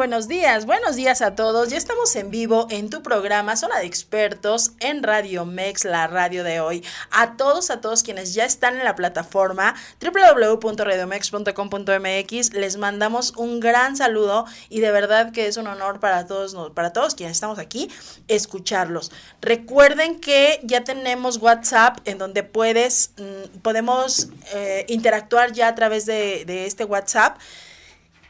Buenos días, buenos días a todos. Ya estamos en vivo en tu programa Zona de Expertos en Radio Mex, la radio de hoy. A todos, a todos quienes ya están en la plataforma www.radiomex.com.mx, les mandamos un gran saludo y de verdad que es un honor para todos, para todos quienes estamos aquí, escucharlos. Recuerden que ya tenemos WhatsApp en donde puedes, mm, podemos eh, interactuar ya a través de, de este WhatsApp.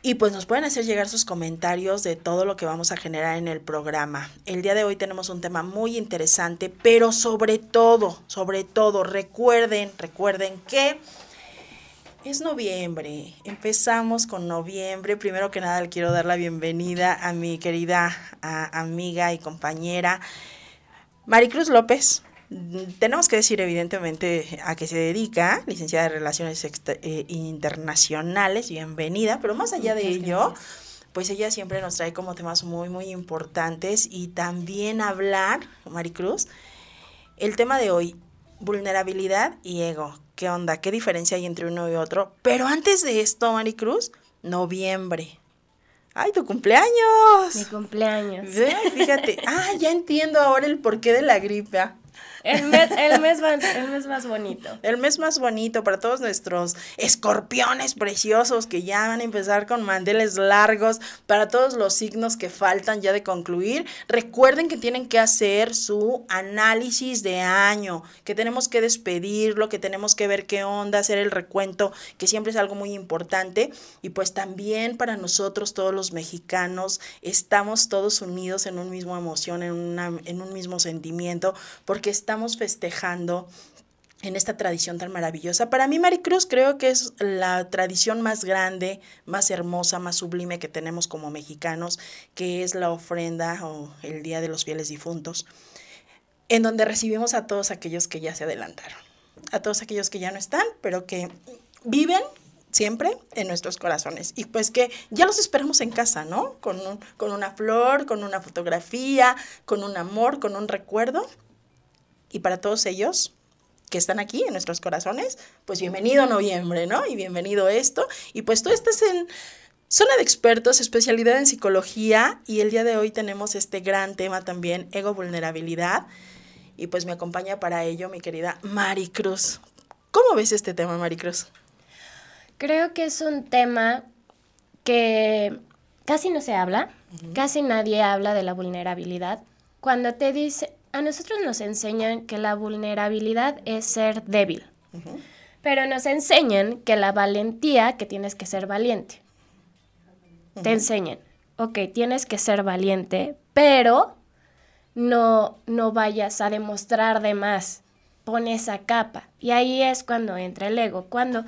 Y pues nos pueden hacer llegar sus comentarios de todo lo que vamos a generar en el programa. El día de hoy tenemos un tema muy interesante, pero sobre todo, sobre todo, recuerden, recuerden que es noviembre. Empezamos con noviembre. Primero que nada le quiero dar la bienvenida a mi querida amiga y compañera Maricruz López. Tenemos que decir evidentemente a qué se dedica, licenciada de Relaciones eh, Internacionales, bienvenida, pero más allá de ello, pues ella siempre nos trae como temas muy, muy importantes y también hablar, Maricruz, el tema de hoy, vulnerabilidad y ego. ¿Qué onda? ¿Qué diferencia hay entre uno y otro? Pero antes de esto, Maricruz, noviembre. ¡Ay, tu cumpleaños! Mi cumpleaños. Fíjate. Ah, ya entiendo ahora el porqué de la gripe. El mes, el, mes más, bonito. El mes más bonito para todos nuestros escorpiones preciosos que ya van a empezar con mandeles largos, para todos los signos que faltan ya de concluir. Recuerden que tienen que hacer su análisis de año, que tenemos que despedirlo, que tenemos que ver qué onda, hacer el recuento, que siempre es algo muy importante. Y pues también para nosotros, todos los mexicanos, estamos todos unidos en un mismo emoción, en, una, en un mismo sentimiento, porque está estamos festejando en esta tradición tan maravillosa. Para mí, Maricruz, creo que es la tradición más grande, más hermosa, más sublime que tenemos como mexicanos, que es la ofrenda o el Día de los Fieles Difuntos, en donde recibimos a todos aquellos que ya se adelantaron, a todos aquellos que ya no están, pero que viven siempre en nuestros corazones. Y pues que ya los esperamos en casa, ¿no? Con, con una flor, con una fotografía, con un amor, con un recuerdo y para todos ellos que están aquí en nuestros corazones, pues bienvenido noviembre, ¿no? Y bienvenido esto. Y pues tú estás en zona de expertos, especialidad en psicología y el día de hoy tenemos este gran tema también, ego vulnerabilidad. Y pues me acompaña para ello mi querida Maricruz. ¿Cómo ves este tema, Maricruz? Creo que es un tema que casi no se habla, casi nadie habla de la vulnerabilidad. Cuando te dice, a nosotros nos enseñan que la vulnerabilidad es ser débil, pero nos enseñan que la valentía, que tienes que ser valiente. Te enseñan, ok, tienes que ser valiente, pero no, no vayas a demostrar de más, pon esa capa. Y ahí es cuando entra el ego, cuando...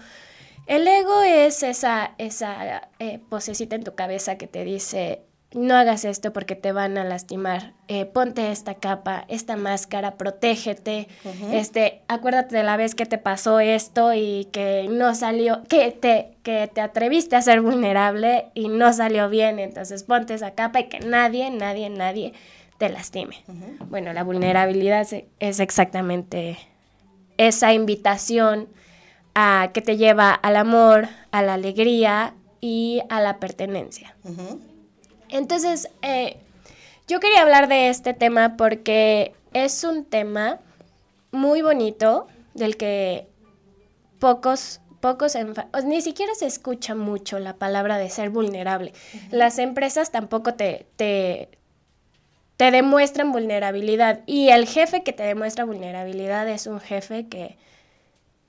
El ego es esa, esa eh, posecita en tu cabeza que te dice, no hagas esto porque te van a lastimar, eh, ponte esta capa, esta máscara, protégete, este, acuérdate de la vez que te pasó esto y que no salió, que te, que te atreviste a ser vulnerable y no salió bien, entonces ponte esa capa y que nadie, nadie, nadie te lastime. Bueno, la vulnerabilidad es, exactamente esa invitación a que te lleva al amor, a la alegría y a la pertenencia. Entonces, eh, yo quería hablar de este tema porque es un tema muy bonito del que pocos, pocos, ni siquiera se escucha mucho la palabra de ser vulnerable. Las empresas tampoco te, te, te demuestran vulnerabilidad y el jefe que te demuestra vulnerabilidad es un jefe que,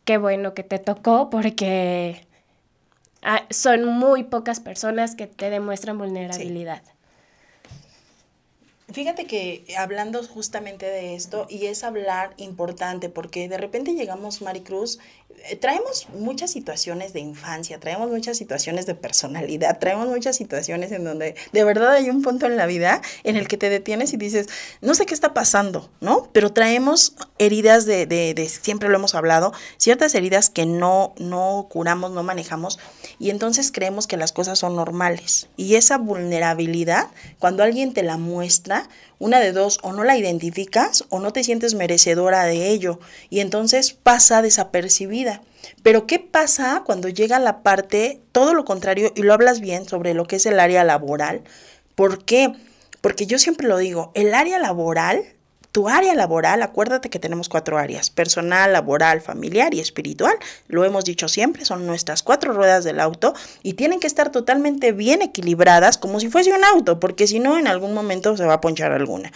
qué bueno que te tocó porque son muy pocas personas que te demuestran vulnerabilidad. Fíjate que hablando justamente de esto, y es hablar importante, porque de repente llegamos, Maricruz, eh, traemos muchas situaciones de infancia, traemos muchas situaciones de personalidad, traemos muchas situaciones en donde de verdad hay un punto en la vida en el que te detienes y dices, no sé qué está pasando, ¿no? Pero traemos heridas de, de, de siempre lo hemos hablado, ciertas heridas que no, no curamos, no manejamos, y entonces creemos que las cosas son normales. Y esa vulnerabilidad, cuando alguien te la muestra, una de dos, o no la identificas o no te sientes merecedora de ello y entonces pasa desapercibida. Pero ¿qué pasa cuando llega la parte, todo lo contrario, y lo hablas bien sobre lo que es el área laboral? ¿Por qué? Porque yo siempre lo digo, el área laboral tu área laboral, acuérdate que tenemos cuatro áreas, personal, laboral, familiar y espiritual. Lo hemos dicho siempre, son nuestras cuatro ruedas del auto y tienen que estar totalmente bien equilibradas como si fuese un auto, porque si no, en algún momento se va a ponchar alguna.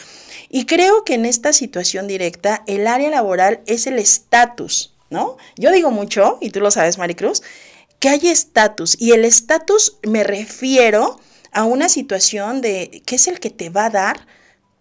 Y creo que en esta situación directa, el área laboral es el estatus, ¿no? Yo digo mucho, y tú lo sabes, Maricruz, que hay estatus y el estatus me refiero a una situación de qué es el que te va a dar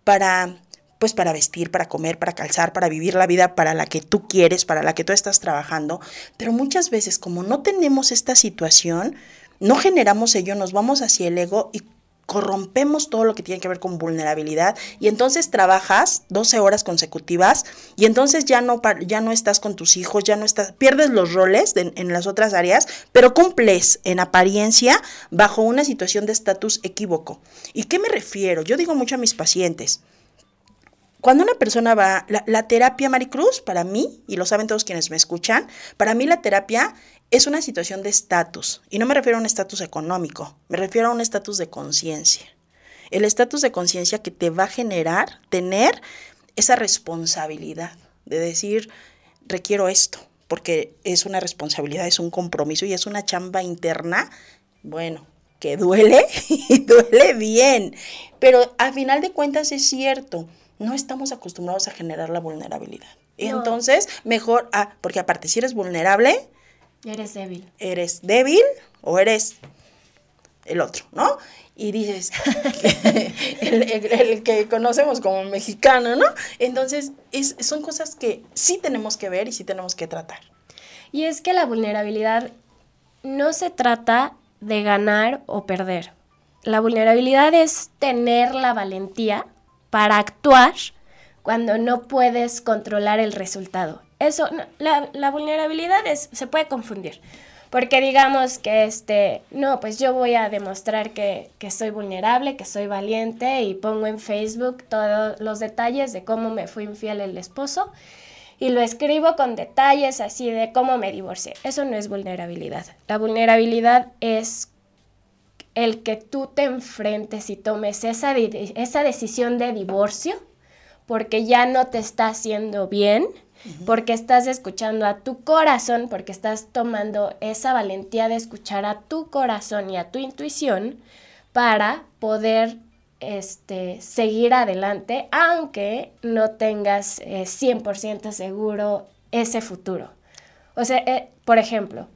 para pues para vestir, para comer, para calzar, para vivir la vida para la que tú quieres, para la que tú estás trabajando. Pero muchas veces como no tenemos esta situación, no generamos ello, nos vamos hacia el ego y corrompemos todo lo que tiene que ver con vulnerabilidad y entonces trabajas 12 horas consecutivas y entonces ya no, ya no estás con tus hijos, ya no estás, pierdes los roles en las otras áreas, pero cumples en apariencia bajo una situación de estatus equívoco. ¿Y qué me refiero? Yo digo mucho a mis pacientes, cuando una persona va, la, terapia Maricruz, para mí, y lo saben todos quienes me escuchan, para mí la terapia es una situación de estatus. Y no me refiero a un estatus económico, me refiero a un estatus de conciencia. El estatus de conciencia que te va a generar tener esa responsabilidad de decir, requiero esto, porque es una responsabilidad, es un compromiso y es una chamba interna, bueno, que duele y duele bien. Pero al final de cuentas es cierto no estamos acostumbrados a generar la vulnerabilidad. Y entonces, mejor, ah, porque aparte, si eres vulnerable, eres débil. Eres débil o eres el otro, ¿no? Y dices, el, que conocemos como mexicano, ¿no? Entonces, es, son cosas que sí tenemos que ver y sí tenemos que tratar. Y es que la vulnerabilidad no se trata de ganar o perder. La vulnerabilidad es tener la valentía para actuar cuando no puedes controlar el resultado. Eso, la, vulnerabilidad se puede confundir. Porque digamos que este, no, pues yo voy a demostrar que, que, soy vulnerable, que soy valiente y pongo en Facebook todos los detalles de cómo me fue infiel el esposo y lo escribo con detalles así de cómo me divorcié. Eso no es vulnerabilidad. La vulnerabilidad es el que tú te enfrentes y tomes esa, esa decisión de divorcio porque ya no te está haciendo bien, porque estás escuchando a tu corazón, porque estás tomando esa valentía de escuchar a tu corazón y a tu intuición para poder este, seguir adelante, aunque no tengas 100% eh, seguro ese futuro. O sea, eh, por ejemplo,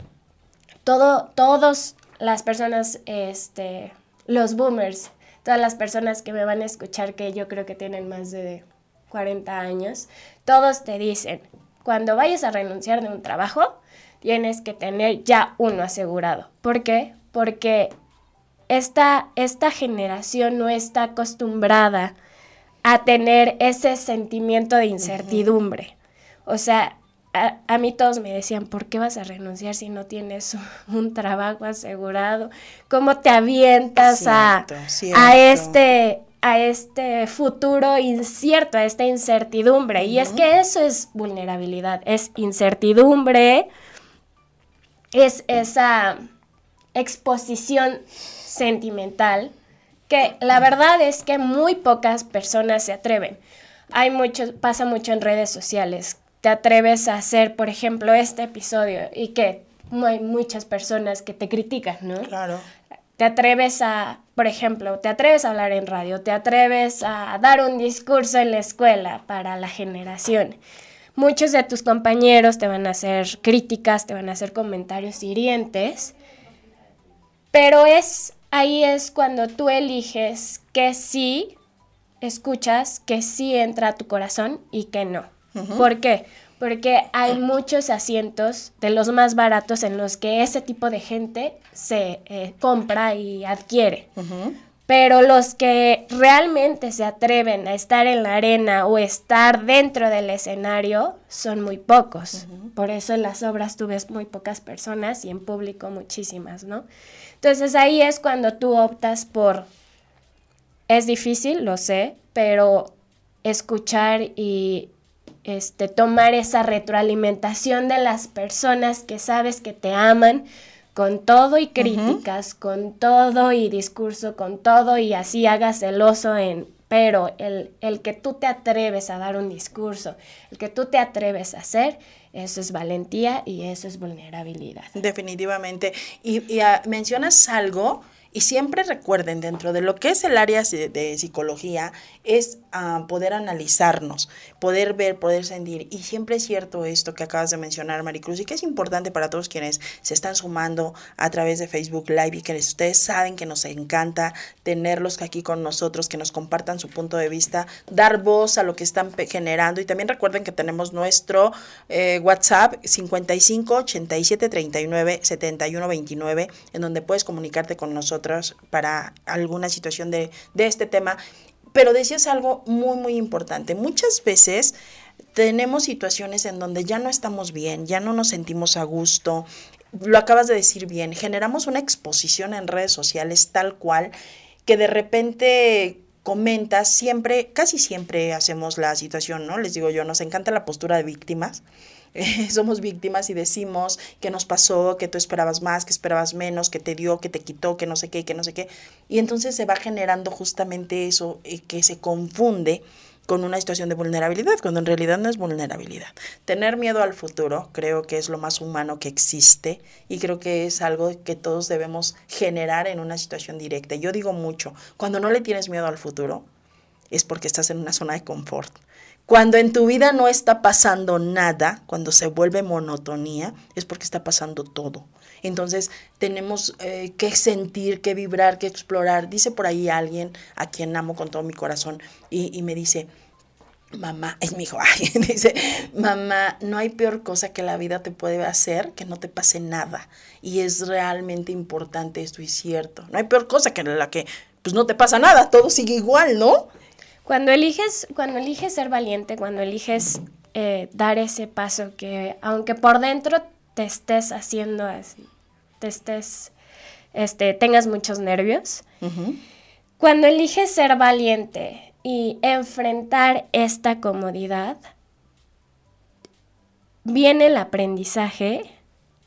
todo, todos las personas, este, los boomers, todas las personas que me van a escuchar que yo creo que tienen más de 40 años, todos te dicen, cuando vayas a renunciar de un trabajo, tienes que tener ya uno asegurado. ¿Por qué? Porque esta, esta generación no está acostumbrada a tener ese sentimiento de incertidumbre. O sea, a, mí todos me decían, ¿por qué vas a renunciar si no tienes un trabajo asegurado? ¿Cómo te avientas a, a, este, a este futuro incierto, a esta incertidumbre? Y es que eso es vulnerabilidad, es incertidumbre, es esa exposición sentimental que la verdad es que muy pocas personas se atreven. Hay mucho, pasa mucho en redes sociales te atreves a hacer, por ejemplo, este episodio y que hay muchas personas que te critican, ¿no? Claro. Te atreves a, por ejemplo, te atreves a hablar en radio, te atreves a dar un discurso en la escuela para la generación. Muchos de tus compañeros te van a hacer críticas, te van a hacer comentarios hirientes, Pero es ahí es cuando tú eliges que sí escuchas, que sí entra a tu corazón y que no. ¿Por qué? Porque hay muchos asientos de los más baratos en los que ese tipo de gente se eh, compra y adquiere. Pero los que realmente se atreven a estar en la arena o estar dentro del escenario son muy pocos. Por eso en las obras tú ves muy pocas personas y en público muchísimas, ¿no? Entonces ahí es cuando tú optas por, es difícil, lo sé, pero escuchar y este, tomar esa retroalimentación de las personas que sabes que te aman con todo y críticas, con todo y discurso, con todo y así hagas celoso en, pero el, el, que tú te atreves a dar un discurso, el que tú te atreves a hacer, eso es valentía y eso es vulnerabilidad. Definitivamente. Y, ah, mencionas algo y siempre recuerden, dentro de lo que es el área de, psicología, es ah, poder analizarnos, poder ver, poder sentir. Y siempre es cierto esto que acabas de mencionar, Maricruz, y que es importante para todos quienes se están sumando a través de Facebook Live y que ustedes saben que nos encanta tenerlos aquí con nosotros, que nos compartan su punto de vista, dar voz a lo que están generando. Y también recuerden que tenemos nuestro eh, WhatsApp 55 87 39 71 29, en donde puedes comunicarte con nosotros para alguna situación de, de este tema. Pero decías algo muy, muy importante. Muchas veces tenemos situaciones en donde ya no estamos bien, ya no nos sentimos a gusto. Lo acabas de decir bien, generamos una exposición en redes sociales tal cual que de repente comentas, siempre, casi siempre hacemos la situación, ¿no? Les digo yo, nos encanta la postura de víctimas somos víctimas y decimos que nos pasó, que tú esperabas más, que esperabas menos, que te dio, que te quitó, que no sé qué, que no sé qué. Y entonces se va generando justamente eso eh, que se confunde con una situación de vulnerabilidad, cuando en realidad no es vulnerabilidad. Tener miedo al futuro creo que es lo más humano que existe y creo que es algo que todos debemos generar en una situación directa. Yo digo mucho, cuando no le tienes miedo al futuro es porque estás en una zona de confort. Cuando en tu vida no está pasando nada, cuando se vuelve monotonía, es porque está pasando todo. Entonces tenemos eh, que sentir, que vibrar, que explorar. Dice por ahí alguien a quien amo con todo mi corazón y, me dice, mamá, es mi hijo, dice, mamá, no hay peor cosa que la vida te puede hacer que no te pase nada. Y es realmente importante esto y cierto. No hay peor cosa que la que pues no te pasa nada, todo sigue igual, ¿no? Cuando eliges, cuando eliges ser valiente, cuando eliges eh, dar ese paso que, aunque por dentro te estés haciendo así, te estés, este, tengas muchos nervios, cuando eliges ser valiente y enfrentar esta comodidad, viene el aprendizaje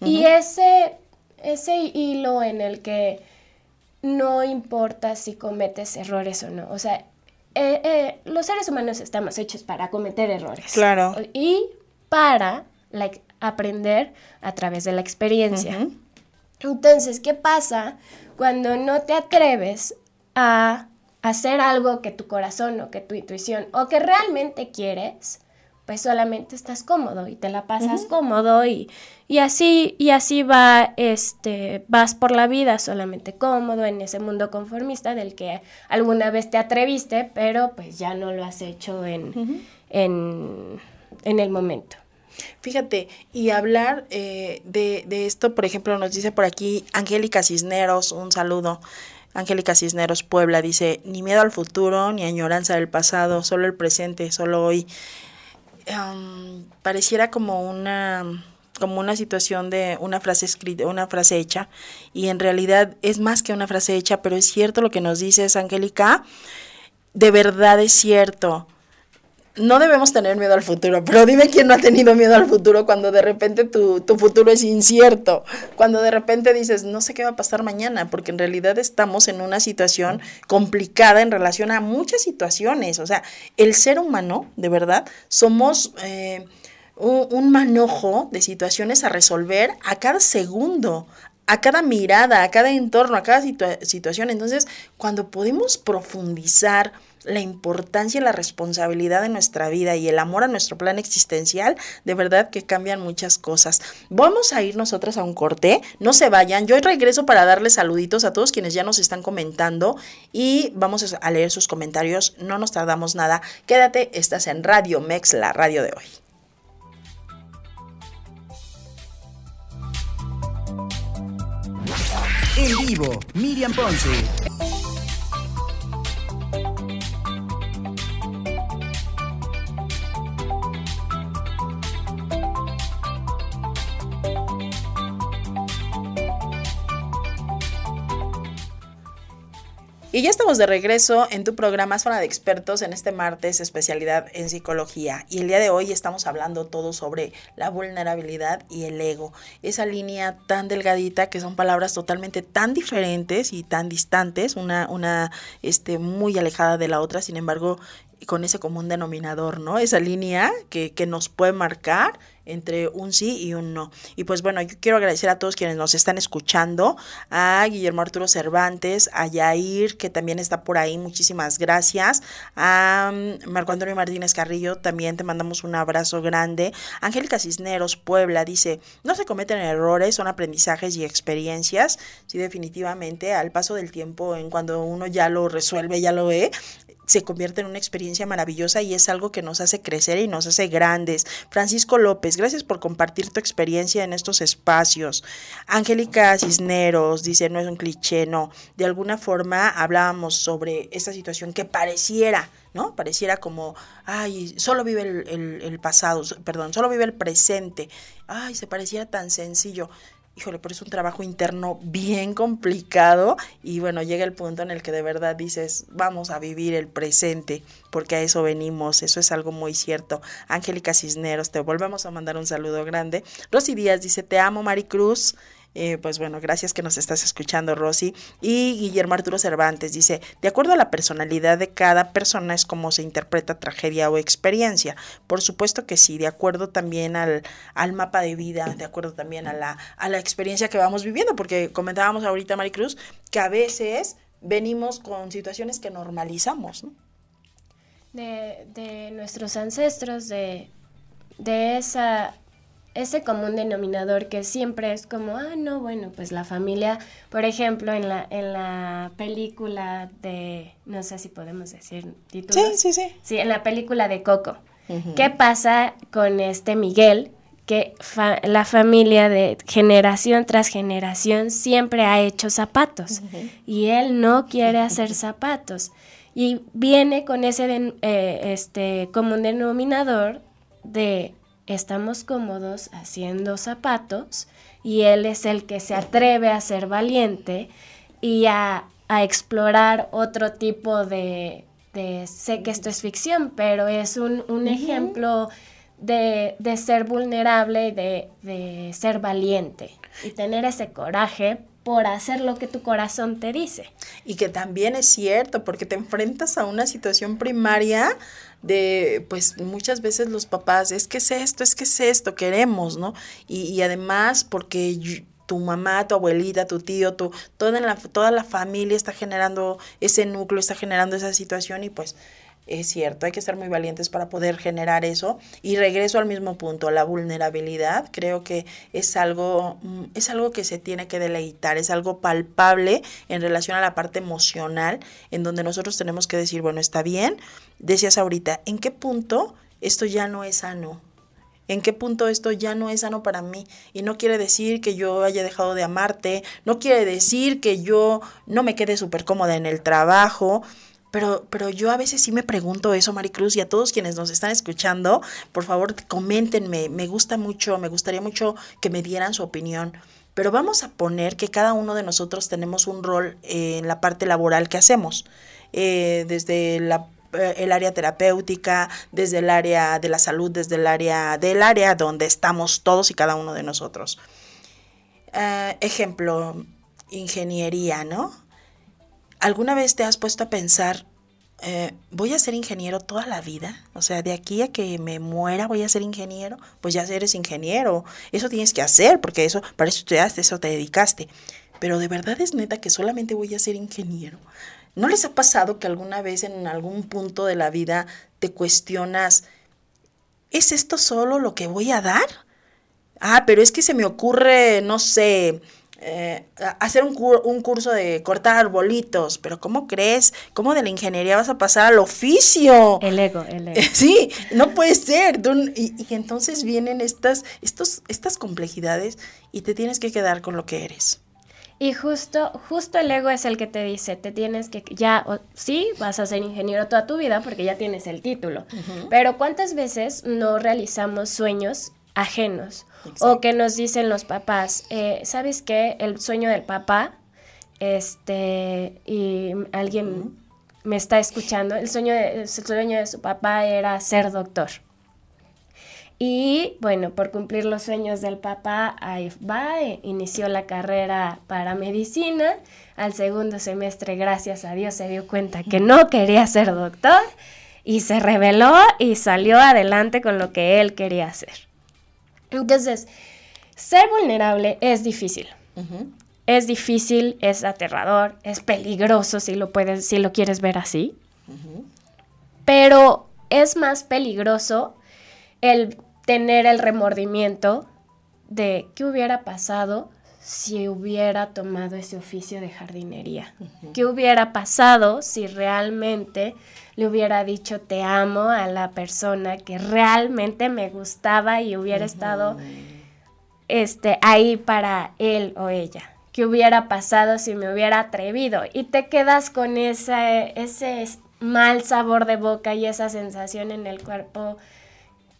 y ese, ese hilo en el que no importa si cometes errores o no. O sea, eh, eh, los seres humanos estamos hechos para cometer errores. Claro. Y para aprender a través de la experiencia. Entonces, ¿qué pasa cuando no te atreves a hacer algo que tu corazón o que tu intuición o que realmente quieres? Pues solamente estás cómodo y te la pasas cómodo y, y, así y así va este vas por la vida solamente cómodo en ese mundo conformista del que alguna vez te atreviste pero pues ya no lo has hecho en, en, el momento. Fíjate, y hablar eh, de, de esto, por ejemplo, nos dice por aquí Angélica Cisneros, un saludo. Angélica Cisneros Puebla dice, ni miedo al futuro, ni añoranza del pasado, solo el presente, solo hoy pareciera como una como una situación de una frase escrita, una frase hecha, y en realidad es más que una frase hecha, pero es cierto lo que nos dices, Angélica, de verdad es cierto no debemos tener miedo al futuro, pero dime quién no ha tenido miedo al futuro cuando de repente tu, tu, futuro es incierto, cuando de repente dices, no sé qué va a pasar mañana, porque en realidad estamos en una situación complicada en relación a muchas situaciones. O sea, el ser humano, de verdad, somos... Eh, un, manojo de situaciones a resolver a cada segundo, a cada mirada, a cada entorno, a cada situación. Entonces, cuando podemos profundizar la importancia y la responsabilidad de nuestra vida y el amor a nuestro plan existencial, de verdad que cambian muchas cosas. Vamos a ir nosotras a un corte, no se vayan, yo regreso para darles saluditos a todos quienes ya nos están comentando y vamos a leer sus comentarios, no nos tardamos nada, quédate, estás en Radio Mex, la radio de hoy. En vivo, Miriam Ponce. Y ya estamos de regreso en tu programa Zona de Expertos en este martes, especialidad en psicología. Y el día de hoy estamos hablando todo sobre la vulnerabilidad y el ego. Esa línea tan delgadita que son palabras totalmente tan diferentes y tan distantes, una, una este, muy alejada de la otra, sin embargo, con ese común denominador, ¿no? Esa línea que, que nos puede marcar entre un sí y un no. Y pues bueno, yo quiero agradecer a todos quienes nos están escuchando, a Guillermo Arturo Cervantes, a Yair, que también está por ahí, muchísimas gracias, a mm, Marco Antonio Martínez Carrillo, también te mandamos un abrazo grande, Angélica Cisneros, Puebla, dice, no se cometen errores, son aprendizajes y experiencias, sí, definitivamente, al paso del tiempo, en cuando uno ya lo resuelve, ya lo ve, se convierte en una experiencia maravillosa y es algo que nos hace crecer y nos hace grandes. Francisco López, gracias por compartir tu experiencia en estos espacios. Angélica Cisneros dice, no es un cliché, no. De alguna forma hablábamos sobre esta situación que pareciera, ¿no? Pareciera como, ay, solo vive el, el pasado, perdón, solo vive el presente. Ay, se pareciera tan sencillo híjole, pero es un trabajo interno bien complicado y bueno, llega el punto en el que de verdad dices, vamos a vivir el presente, porque a eso venimos, eso es algo muy cierto. Angélica Cisneros, te volvemos a mandar un saludo grande. Rosy Díaz dice, te amo, Maricruz. Eh, pues bueno, gracias que nos estás escuchando, Rosy. Y Guillermo Arturo Cervantes dice, de acuerdo a la personalidad de cada persona es como se interpreta tragedia o experiencia. Por supuesto que sí, de acuerdo también al, al mapa de vida, de acuerdo también a la, a la experiencia que vamos viviendo, porque comentábamos ahorita, Maricruz, que a veces venimos con situaciones que normalizamos, De, de nuestros ancestros, de, de esa ese común denominador que siempre es como, ah, no, bueno, pues la familia, por ejemplo, en la, en la película de, no sé si podemos decir títulos. Sí, sí, sí. Sí, en la película de Coco. ¿Qué pasa con este Miguel? Que la familia de generación tras generación siempre ha hecho zapatos y él no quiere hacer zapatos. Y viene con ese eh, este, común denominador de estamos cómodos haciendo zapatos y él es el que se atreve a ser valiente y a, explorar otro tipo de, sé que esto es ficción, pero es un, ejemplo de, ser vulnerable y de, de ser valiente y tener ese coraje por hacer lo que tu corazón te dice. Y que también es cierto, porque te enfrentas a una situación primaria de, pues muchas veces los papás, es que es esto, es que es esto, queremos, ¿no? Y, y además porque tu mamá, tu abuelita, tu tío, tu, toda, la, toda la familia está generando ese núcleo, está generando esa situación y pues es cierto, hay que ser muy valientes para poder generar eso. Y regreso al mismo punto, la vulnerabilidad, creo que es algo, mm, es algo que se tiene que deleitar, es algo palpable en relación a la parte emocional, en donde nosotros tenemos que decir, bueno, está bien, decías ahorita, ¿en qué punto esto ya no es sano? ¿En qué punto esto ya no es sano para mí? Y no quiere decir que yo haya dejado de amarte, no quiere decir que yo no me quede súper cómoda en el trabajo, pero, pero yo a veces sí me pregunto eso, Maricruz, y a todos quienes nos están escuchando, por favor, coméntenme. Me gusta mucho, me gustaría mucho que me dieran su opinión. Pero vamos a poner que cada uno de nosotros tenemos un rol en la parte laboral que hacemos. Eh, desde la eh, el área terapéutica, desde el área de la salud, desde el área del área donde estamos todos y cada uno de nosotros. Eh, ejemplo, ingeniería, ¿no? ¿Alguna vez te has puesto a pensar, eh, voy a ser ingeniero toda la vida? O sea, de aquí a que me muera voy a ser ingeniero. Pues ya eres ingeniero. Eso tienes que hacer porque eso, para eso estudiaste, eso te dedicaste. Pero de verdad es neta que solamente voy a ser ingeniero. ¿No les ha pasado que alguna vez en algún punto de la vida te cuestionas, ¿es esto solo lo que voy a dar? Ah, pero es que se me ocurre, no sé, eh, hacer un, un, curso de cortar arbolitos, pero ¿cómo crees? ¿Cómo de la ingeniería vas a pasar al oficio? El ego, el ego. Sí, no puede ser. y, y, entonces vienen estas, estos, estas complejidades y te tienes que quedar con lo que eres. Y justo, justo el ego es el que te dice, te tienes que, ya, sí, vas a ser ingeniero toda tu vida porque ya tienes el título, pero ¿cuántas veces no realizamos sueños ajenos? O que nos dicen los papás, eh, ¿sabes qué? El sueño del papá, este, y alguien me está escuchando, el sueño, de, el sueño de su papá era ser doctor. Y bueno, por cumplir los sueños del papá, ahí va, e inició la carrera para medicina. Al segundo semestre, gracias a Dios, se dio cuenta que no quería ser doctor y se reveló y salió adelante con lo que él quería hacer. Entonces, ser vulnerable es difícil. Es difícil, es aterrador, es peligroso si lo puedes, si lo quieres ver así. Pero es más peligroso el tener el remordimiento de qué hubiera pasado si hubiera tomado ese oficio de jardinería. ¿Qué hubiera pasado si realmente le hubiera dicho te amo a la persona que realmente me gustaba y hubiera estado este, ahí para él o ella? ¿Qué hubiera pasado si me hubiera atrevido? Y te quedas con ese, ese mal sabor de boca y esa sensación en el cuerpo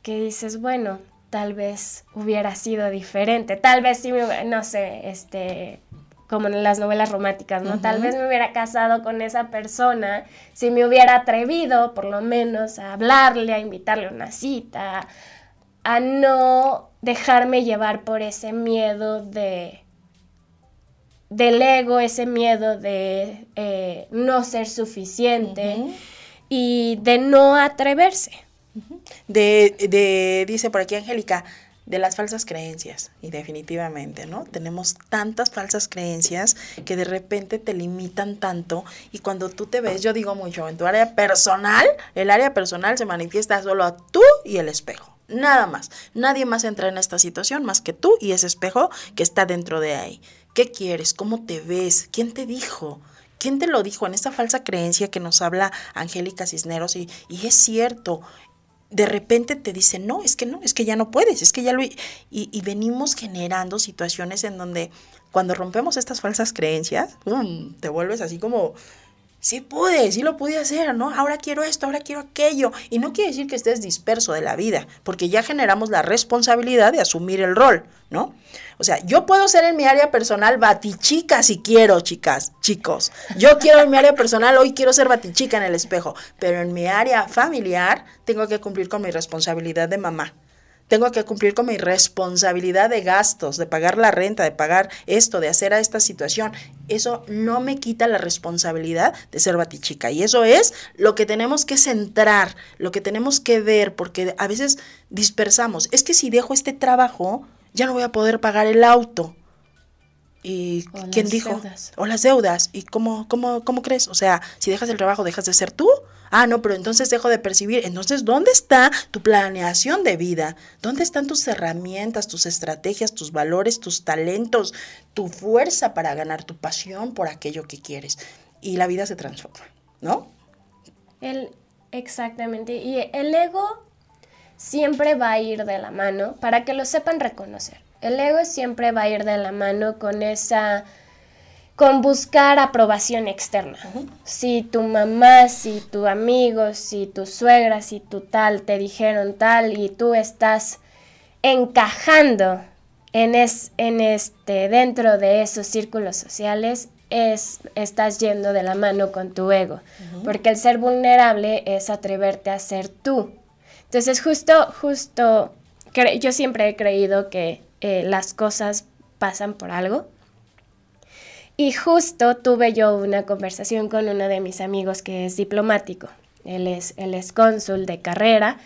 que dices, bueno, tal vez hubiera sido diferente, tal vez sí me no sé, este, como en las novelas románticas, ¿no? Tal vez me hubiera casado con esa persona si me hubiera atrevido, por lo menos, a hablarle, a invitarle a una cita, a no dejarme llevar por ese miedo de del ego, ese miedo de eh, no ser suficiente y de no atreverse. De, de, dice por aquí Angélica, de las falsas creencias, y definitivamente, ¿no? Tenemos tantas falsas creencias que de repente te limitan tanto y cuando tú te ves, yo digo mucho, en tu área personal, el área personal se manifiesta solo a tú y el espejo. Nada más. Nadie más entra en esta situación más que tú y ese espejo que está dentro de ahí. ¿Qué quieres? ¿Cómo te ves? ¿Quién te dijo? ¿Quién te lo dijo en esta falsa creencia que nos habla Angélica Cisneros? Y, y es cierto, de repente te dicen, no, es que no, es que ya no puedes, es que ya lo... Y, y venimos generando situaciones en donde cuando rompemos estas falsas creencias, te vuelves así como sí pude, sí lo pude hacer, ¿no? Ahora quiero esto, ahora quiero aquello. Y no quiere decir que estés disperso de la vida, porque ya generamos la responsabilidad de asumir el rol, ¿no? O sea, yo puedo ser en mi área personal batichica si quiero, chicas, chicos. Yo quiero en mi área personal, hoy quiero ser batichica en el espejo, pero en mi área familiar tengo que cumplir con mi responsabilidad de mamá tengo que cumplir con mi responsabilidad de gastos, de pagar la renta, de pagar esto, de hacer a esta situación. Eso no me quita la responsabilidad de ser batichica. Y eso es lo que tenemos que centrar, lo que tenemos que ver, porque a veces dispersamos. Es que si dejo este trabajo, ya no voy a poder pagar el auto. ¿Y quién dijo? O las deudas. ¿Y cómo, cómo, cómo crees? O sea, si dejas el trabajo, ¿dejas de ser tú? Ah, no, pero entonces dejo de percibir. Entonces, ¿dónde está tu planeación de vida? ¿Dónde están tus herramientas, tus estrategias, tus valores, tus talentos, tu fuerza para ganar tu pasión por aquello que quieres? Y la vida se transforma, ¿no? El, exactamente. Y el ego siempre va a ir de la mano para que lo sepan reconocer. El ego siempre va a ir de la mano con esa con buscar aprobación externa. Si tu mamá, si tu amigo, si tu suegra, si tu tal te dijeron tal y tú estás encajando en, en este, dentro de esos círculos sociales, es, estás yendo de la mano con tu ego. Porque el ser vulnerable es atreverte a ser tú. Entonces, justo, justo, yo siempre he creído que eh, las cosas pasan por algo y justo tuve yo una conversación con uno de mis amigos que es diplomático. Él es, él es cónsul de carrera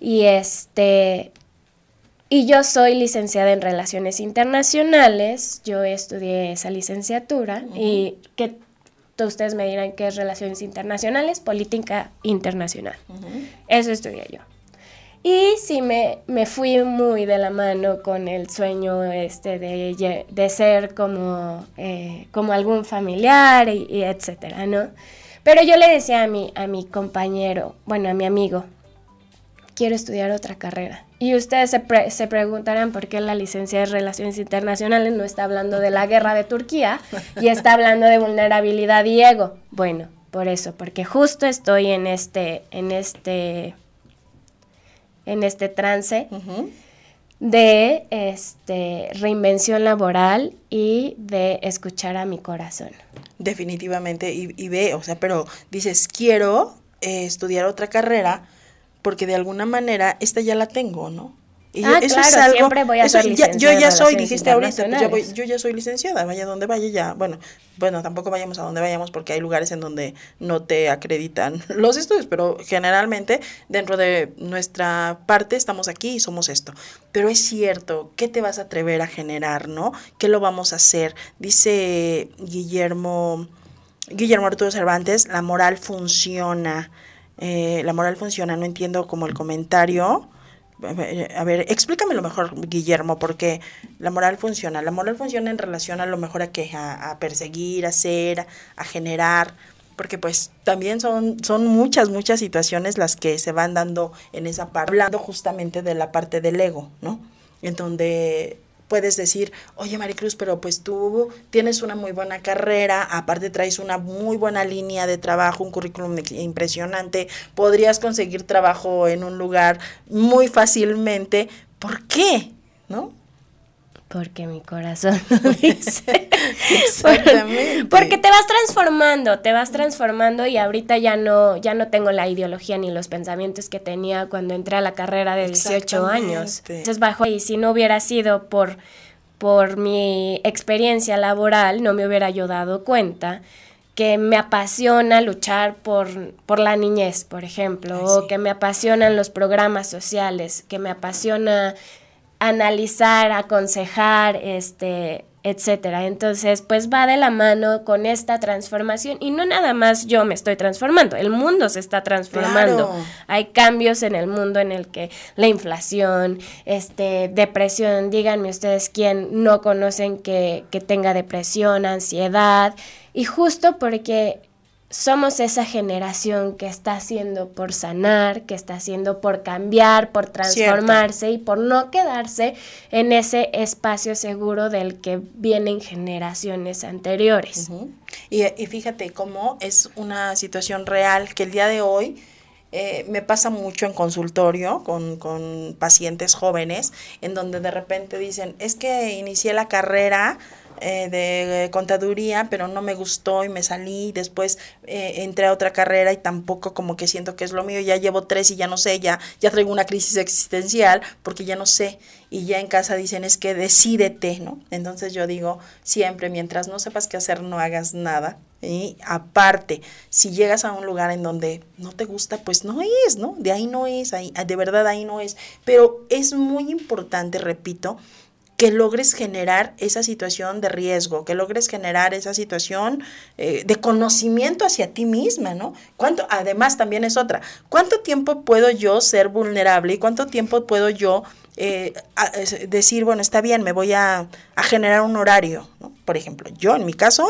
y este y yo soy licenciada en Relaciones Internacionales, yo estudié esa licenciatura y que ustedes me dirán qué es relaciones internacionales, política internacional. Eso estudié yo. Y sí me, me, fui muy de la mano con el sueño este de, de ser como, eh, como algún familiar y, etcétera, ¿no? Pero yo le decía a mi, a mi compañero, bueno, a mi amigo, quiero estudiar otra carrera. Y ustedes se, se, preguntarán por qué la licencia de Relaciones Internacionales no está hablando de la guerra de Turquía y está hablando de vulnerabilidad y ego. Bueno, por eso, porque justo estoy en este, en este en este trance de este, reinvención laboral y de escuchar a mi corazón. Definitivamente, y, ve, o sea, pero dices, quiero eh, estudiar otra carrera porque de alguna manera esta ya la tengo, ¿no? Y ah, eso es algo, siempre voy a ser licenciada. yo ya soy, dijiste ahorita, pues yo, ya soy licenciada, vaya donde vaya ya. Bueno, bueno, tampoco vayamos a donde vayamos porque hay lugares en donde no te acreditan los estudios, pero generalmente dentro de nuestra parte estamos aquí y somos esto. Pero es cierto, ¿qué te vas a atrever a generar, no? ¿Qué lo vamos a hacer? Dice Guillermo, Guillermo Arturo Cervantes, la moral funciona. Eh, la moral funciona, no entiendo como el comentario a ver, explícamelo mejor, Guillermo, porque la moral funciona. La moral funciona en relación a lo mejor a que a, perseguir, a hacer, a, generar, porque pues también son, son muchas, muchas situaciones las que se van dando en esa parte, hablando justamente de la parte del ego, ¿no? En donde puedes decir, oye Maricruz, pero pues tú tienes una muy buena carrera, aparte traes una muy buena línea de trabajo, un currículum impresionante, podrías conseguir trabajo en un lugar muy fácilmente. ¿Por qué? ¿No? Porque mi corazón lo dice. Exactamente. Porque te vas transformando, te vas transformando y ahorita ya no, ya no tengo la ideología ni los pensamientos que tenía cuando entré a la carrera de 18 años. Entonces bajo y si no hubiera sido por, por mi experiencia laboral, no me hubiera yo dado cuenta que me apasiona luchar por, por la niñez, por ejemplo, o que me apasionan los programas sociales, que me apasiona analizar, aconsejar, este, etcétera. Entonces, pues va de la mano con esta transformación y no nada más yo me estoy transformando, el mundo se está transformando. Hay cambios en el mundo en el que la inflación, este, depresión, díganme ustedes quién no conocen que, que tenga depresión, ansiedad y justo porque somos esa generación que está haciendo por sanar, que está haciendo por cambiar, por transformarse y por no quedarse en ese espacio seguro del que vienen generaciones anteriores. y, fíjate cómo es una situación real que el día de hoy eh, me pasa mucho en consultorio con, con pacientes jóvenes, en donde de repente dicen, es que inicié la carrera eh, de contaduría, pero no me gustó y me salí. Después eh, entré a otra carrera y tampoco como que siento que es lo mío. Ya llevo tres y ya no sé, ya, ya traigo una crisis existencial porque ya no sé. Y ya en casa dicen es que decídete, ¿no? Entonces yo digo siempre, mientras no sepas qué hacer, no hagas nada. Y aparte, si llegas a un lugar en donde no te gusta, pues no es, ¿no? De ahí no es, ahí, de verdad ahí no es. Pero es muy importante, repito, que logres generar esa situación de riesgo, que logres generar esa situación eh, de conocimiento hacia ti misma, ¿no? ¿Cuánto, además también es otra, ¿cuánto tiempo puedo yo ser vulnerable y cuánto tiempo puedo yo eh, decir, bueno, está bien, me voy a, generar un horario, ¿no? Por ejemplo, yo en mi caso,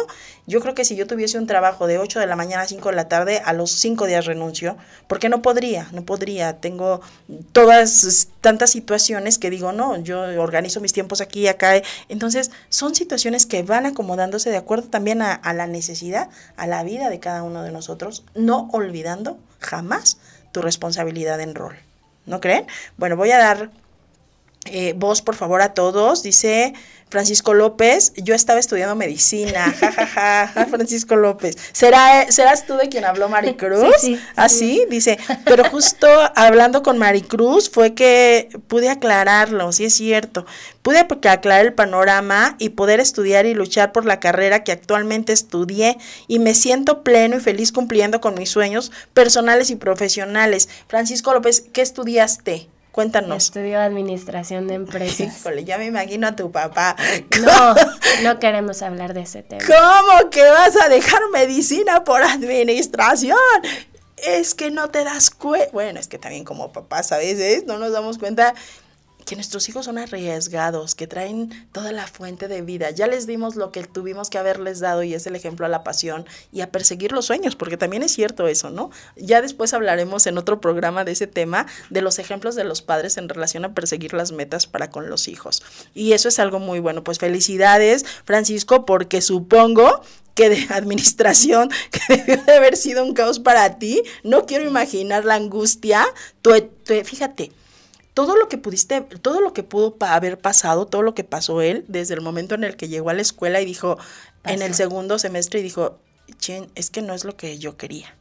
yo creo que si yo tuviese un trabajo de 8 de la mañana a 5 de la tarde, a los 5 días renuncio, porque no podría, no podría, tengo todas tantas situaciones que digo, no, yo organizo mis tiempos aquí y acá, entonces son situaciones que van acomodándose de acuerdo también a, a la necesidad, a la vida de cada uno de nosotros, no olvidando jamás tu responsabilidad en rol. ¿No creen? Bueno, voy a dar eh, voz, por favor, a todos. Dice Francisco López, yo estaba estudiando medicina, jajaja, Francisco López. ¿Será, ¿Serás tú de quien habló Maricruz? Sí, Así, ¿Ah, dice, pero justo hablando con Maricruz fue que pude aclararlo, sí es cierto, pude aclarar el panorama y poder estudiar y luchar por la carrera que actualmente estudié y me siento pleno y feliz cumpliendo con mis sueños personales y profesionales. Francisco López, ¿qué estudiaste? Cuéntanos. Estudió administración de empresas. Híjole, ya me imagino a tu papá. No, no queremos hablar de ese tema. ¿Cómo que vas a dejar medicina por administración? Es que no te das cuenta. Bueno, es que también como papás a veces no nos damos cuenta que nuestros hijos son arriesgados, que traen toda la fuente de vida. Ya les dimos lo que tuvimos que haberles dado y es el ejemplo a la pasión y a perseguir los sueños, porque también es cierto eso, ¿no? Ya después hablaremos en otro programa de ese tema, de los ejemplos de los padres en relación a perseguir las metas para con los hijos. Y eso es algo muy bueno. Pues felicidades, Francisco, porque supongo que de administración, que debió de haber sido un caos para ti. No quiero imaginar la angustia. fíjate, todo lo que pudiste, todo lo que pudo haber pasado, todo lo que pasó él, desde el momento en el que llegó a la escuela y dijo, en el segundo semestre, y dijo, Chen, es que no es lo que yo quería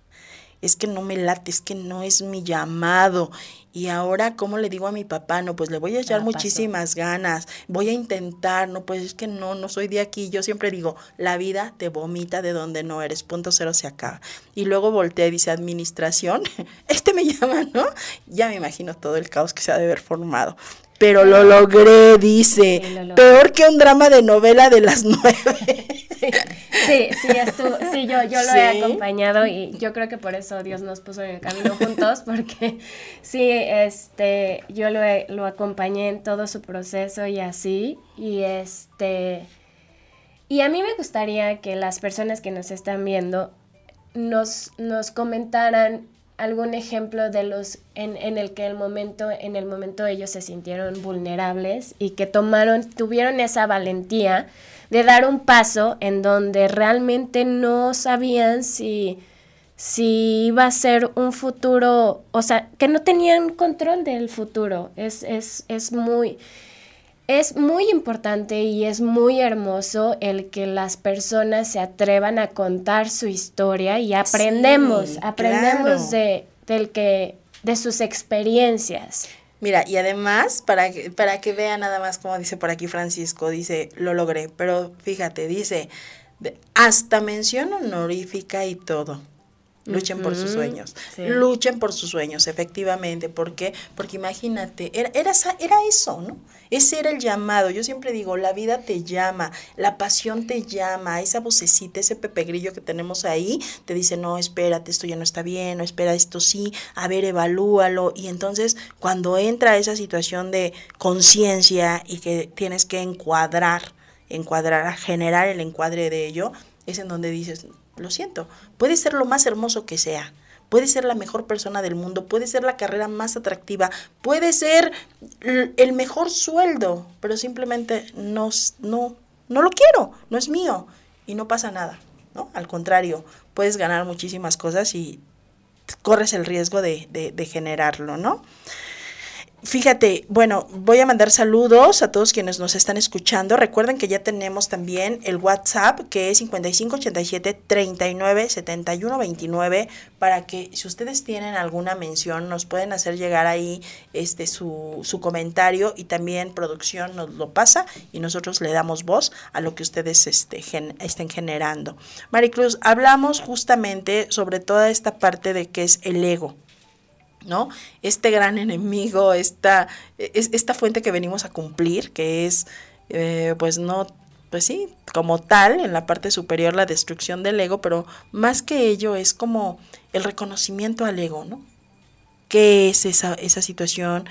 es que no me late, es que no es mi llamado. Y ahora, ¿cómo le digo a mi papá? No, pues le voy a echar muchísimas ganas, voy a intentar, no, pues es que no, no soy de aquí. Yo siempre digo, la vida te vomita de donde no eres, punto cero se acaba. Y luego voltea y dice, administración, este me llama, ¿no? Ya me imagino todo el caos que se ha de haber formado pero lo logré, dice. Peor que un drama de novela de las nueve. Sí, sí, sí yo, yo lo he acompañado y yo creo que por eso Dios nos puso en el camino juntos, porque sí, este, yo lo, lo acompañé en todo su proceso y así, y este, y a mí me gustaría que las personas que nos están viendo nos, nos comentaran algún ejemplo de los en, en, el que el momento en el momento ellos se sintieron vulnerables y que tomaron tuvieron esa valentía de dar un paso en donde realmente no sabían si si iba a ser un futuro, o sea, que no tenían control del futuro. Es, es, es muy es muy importante y es muy hermoso el que las personas se atrevan a contar su historia y aprendemos, aprendemos de, del que, de sus experiencias. Mira, y además, para que, para que vean nada más como dice por aquí Francisco, dice, lo logré, pero fíjate, dice, hasta mención honorífica y todo. Luchen por sus sueños. Luchen por sus sueños, efectivamente. ¿Por qué? Porque imagínate, era, era, era, eso, ¿no? Ese era el llamado. Yo siempre digo, la vida te llama, la pasión te llama, esa vocecita, ese pepegrillo que tenemos ahí, te dice, no, espérate, esto ya no está bien, no, espera, esto sí, a ver, evalúalo. Y entonces, cuando entra esa situación de conciencia y que tienes que encuadrar, encuadrar, generar el encuadre de ello, es en donde dices, lo siento, puede ser lo más hermoso que sea, puede ser la mejor persona del mundo, puede ser la carrera más atractiva, puede ser el mejor sueldo, pero simplemente no, no, no lo quiero, no es mío. Y no pasa nada, ¿no? Al contrario, puedes ganar muchísimas cosas y corres el riesgo de, de, de generarlo, ¿no? Fíjate, bueno, voy a mandar saludos a todos quienes nos están escuchando. Recuerden que ya tenemos también el WhatsApp que es 5587 39 71 29 para que si ustedes tienen alguna mención nos pueden hacer llegar ahí este su, su comentario y también producción nos lo pasa y nosotros le damos voz a lo que ustedes este, estén generando. Maricruz, hablamos justamente sobre toda esta parte de que es el ego. ¿No? Este gran enemigo, esta, esta fuente que venimos a cumplir, que es, eh, pues no, pues sí, como tal, en la parte superior la destrucción del ego, pero más que ello es como el reconocimiento al ego, ¿no? ¿Qué es esa, esa situación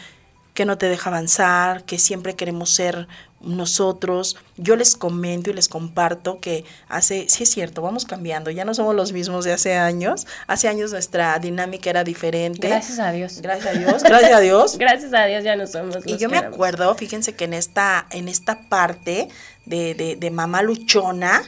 que no te deja avanzar, que siempre queremos ser nosotros, yo les comento y les comparto que hace, sí es cierto, vamos cambiando, ya no somos los mismos de hace años, hace años nuestra dinámica era diferente. Gracias a Dios. Gracias a Dios, gracias a Dios. gracias a Dios ya no somos los Y yo me acuerdo, fíjense que en esta, en esta parte de, de, de mamá luchona,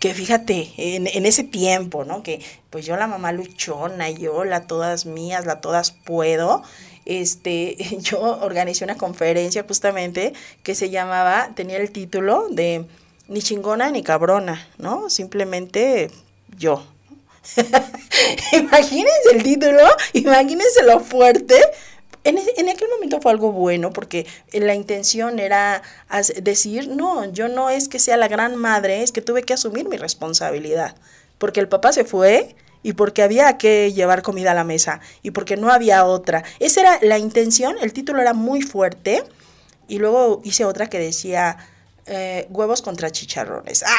que fíjate, en, en, ese tiempo, ¿no? Que pues yo la mamá luchona, yo la todas mías, la todas puedo, este, yo organicé una conferencia justamente que se llamaba, tenía el título de ni chingona ni cabrona, ¿no? Simplemente yo. imagínense el título, imagínense lo fuerte. En, en, aquel momento fue algo bueno porque la intención era decir, no, yo no es que sea la gran madre, es que tuve que asumir mi responsabilidad. Porque el papá se fue y porque había que llevar comida a la mesa y porque no había otra. Esa era la intención, el título era muy fuerte y luego hice otra que decía eh, huevos contra chicharrones.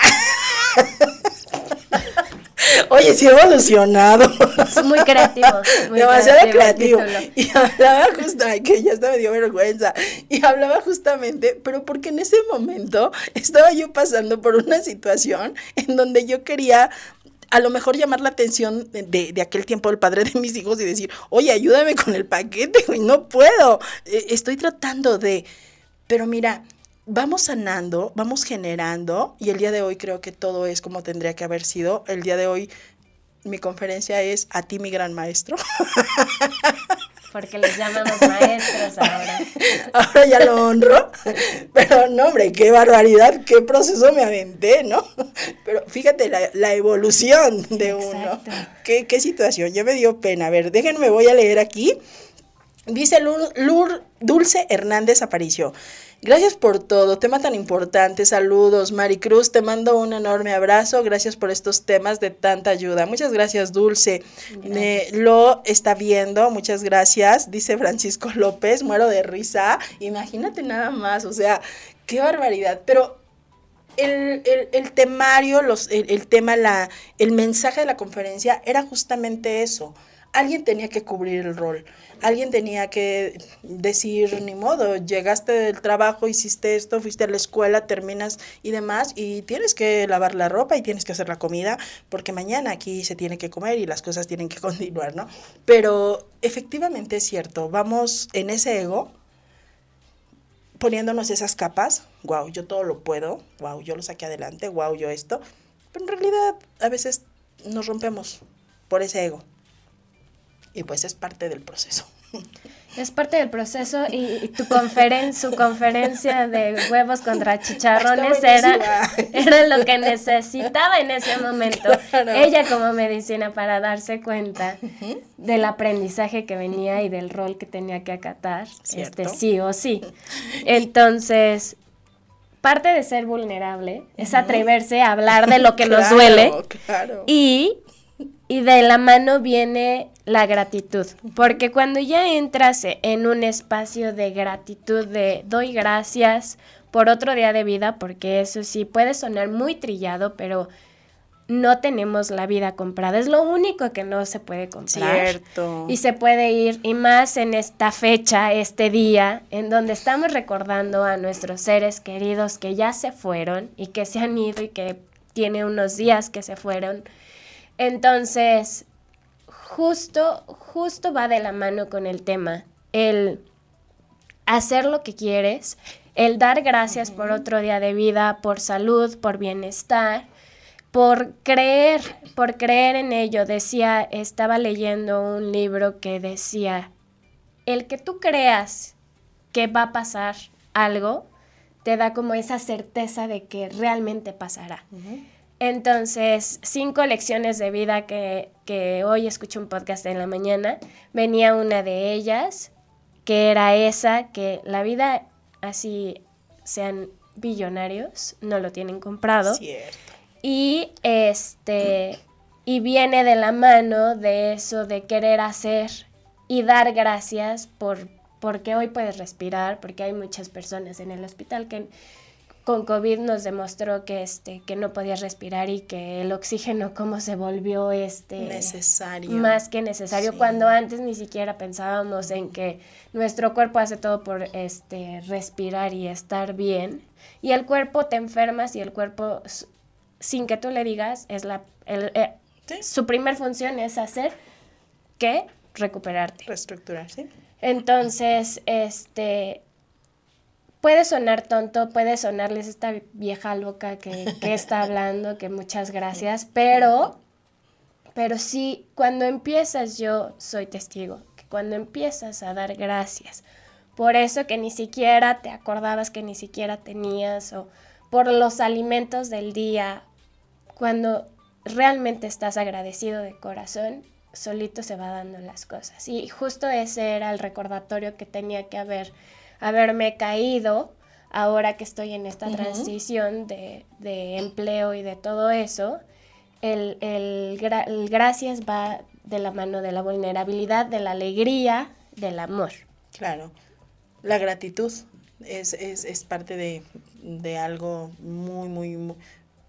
Oye, sí he evolucionado. Muy creativo. Demasiado creativo. Y hablaba justamente, que ya hasta me dio vergüenza. Y hablaba justamente, pero porque en ese momento estaba yo pasando por una situación en donde yo quería a lo mejor llamar la atención de, de, aquel tiempo del padre de mis hijos y decir, oye, ayúdame con el paquete, güey, no puedo. E, estoy tratando de... Pero mira, vamos sanando, vamos generando y el día de hoy creo que todo es como tendría que haber sido. El día de hoy mi conferencia es a ti mi gran maestro. Porque les llamamos maestros ahora. Ahora ya lo honro. Pero no, hombre, qué barbaridad, qué proceso me aventé, ¿no? Pero fíjate la, evolución de uno. ¿Qué, qué situación, ya me dio pena. A ver, déjenme, voy a leer aquí. Dice Lur, Dulce Hernández Aparicio. Gracias por todo, tema tan importante. Saludos, Maricruz, te mando un enorme abrazo. Gracias por estos temas de tanta ayuda. Muchas gracias, Dulce. Me lo está viendo, muchas gracias. Dice Francisco López, muero de risa. Imagínate nada más, o sea, qué barbaridad. Pero el, temario, los, el, tema, la, el mensaje de la conferencia era justamente eso. Alguien tenía que cubrir el rol alguien tenía que decir, ni modo, llegaste del trabajo, hiciste esto, fuiste a la escuela, terminas y demás, y tienes que lavar la ropa y tienes que hacer la comida, porque mañana aquí se tiene que comer y las cosas tienen que continuar, ¿no? Pero efectivamente es cierto, vamos en ese ego poniéndonos esas capas, wow, yo todo lo puedo, wow, yo lo saqué adelante, wow, yo esto, pero en realidad a veces nos rompemos por ese ego y pues es parte del proceso. Es parte del proceso y, tu conferencia, su conferencia de huevos contra chicharrones era, era lo que necesitaba en ese momento. Ella como medicina para darse cuenta del aprendizaje que venía y del rol que tenía que acatar, este sí o sí. Entonces, parte de ser vulnerable es atreverse a hablar de lo que nos duele y y de la mano viene la gratitud, porque cuando ya entras en un espacio de gratitud, de doy gracias por otro día de vida, porque eso sí puede sonar muy trillado, pero no tenemos la vida comprada, es lo único que no se puede comprar. Cierto. Y se puede ir, y más en esta fecha, este día, en donde estamos recordando a nuestros seres queridos que ya se fueron y que se han ido y que tiene unos días que se fueron entonces, justo, justo va de la mano con el tema, el hacer lo que quieres, el dar gracias por otro día de vida, por salud, por bienestar, por creer, por creer en ello. Decía, estaba leyendo un libro que decía, el que tú creas que va a pasar algo, te da como esa certeza de que realmente pasará. Entonces, cinco lecciones de vida que, hoy escuché un podcast en la mañana, venía una de ellas, que era esa, que la vida así sean billonarios, no lo tienen comprado. Cierto. Y este y viene de la mano de eso de querer hacer y dar gracias por porque hoy puedes respirar, porque hay muchas personas en el hospital que con COVID nos demostró que, este, que no podías respirar y que el oxígeno como se volvió este, necesario. Más que necesario, cuando antes ni siquiera pensábamos en que nuestro cuerpo hace todo por este, respirar y estar bien. Y el cuerpo te enfermas y el cuerpo, sin que tú le digas, es la, eh, su primer función es hacer que recuperarte. Reestructurarse. Entonces, este, puede sonar tonto, puede sonarles esta vieja loca que, está hablando, que muchas gracias, pero, pero sí, cuando empiezas, yo soy testigo, que cuando empiezas a dar gracias por eso que ni siquiera te acordabas que ni siquiera tenías, o por los alimentos del día, cuando realmente estás agradecido de corazón, solito se va dando las cosas. Y justo ese era el recordatorio que tenía que haber haberme caído ahora que estoy en esta transición de, empleo y de todo eso, el, el gracias va de la mano de la vulnerabilidad, de la alegría, del amor. Claro, la gratitud es, es, es parte de, de, algo muy, muy, muy,